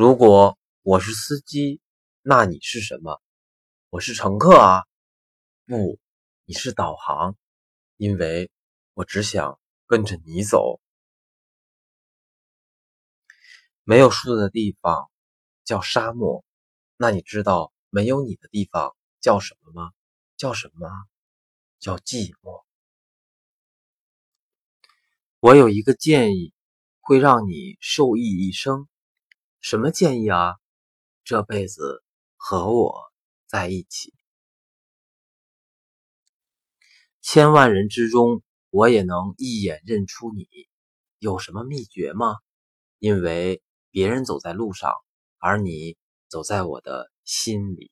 如果我是司机，那你是什么？我是乘客啊。不，你是导航，因为我只想跟着你走。没有树的地方叫沙漠，那你知道没有你的地方叫什么吗？叫什么？叫寂寞。我有一个建议，会让你受益一生。什么建议啊？这辈子和我在一起。千万人之中，我也能一眼认出你。有什么秘诀吗？因为别人走在路上，而你走在我的心里。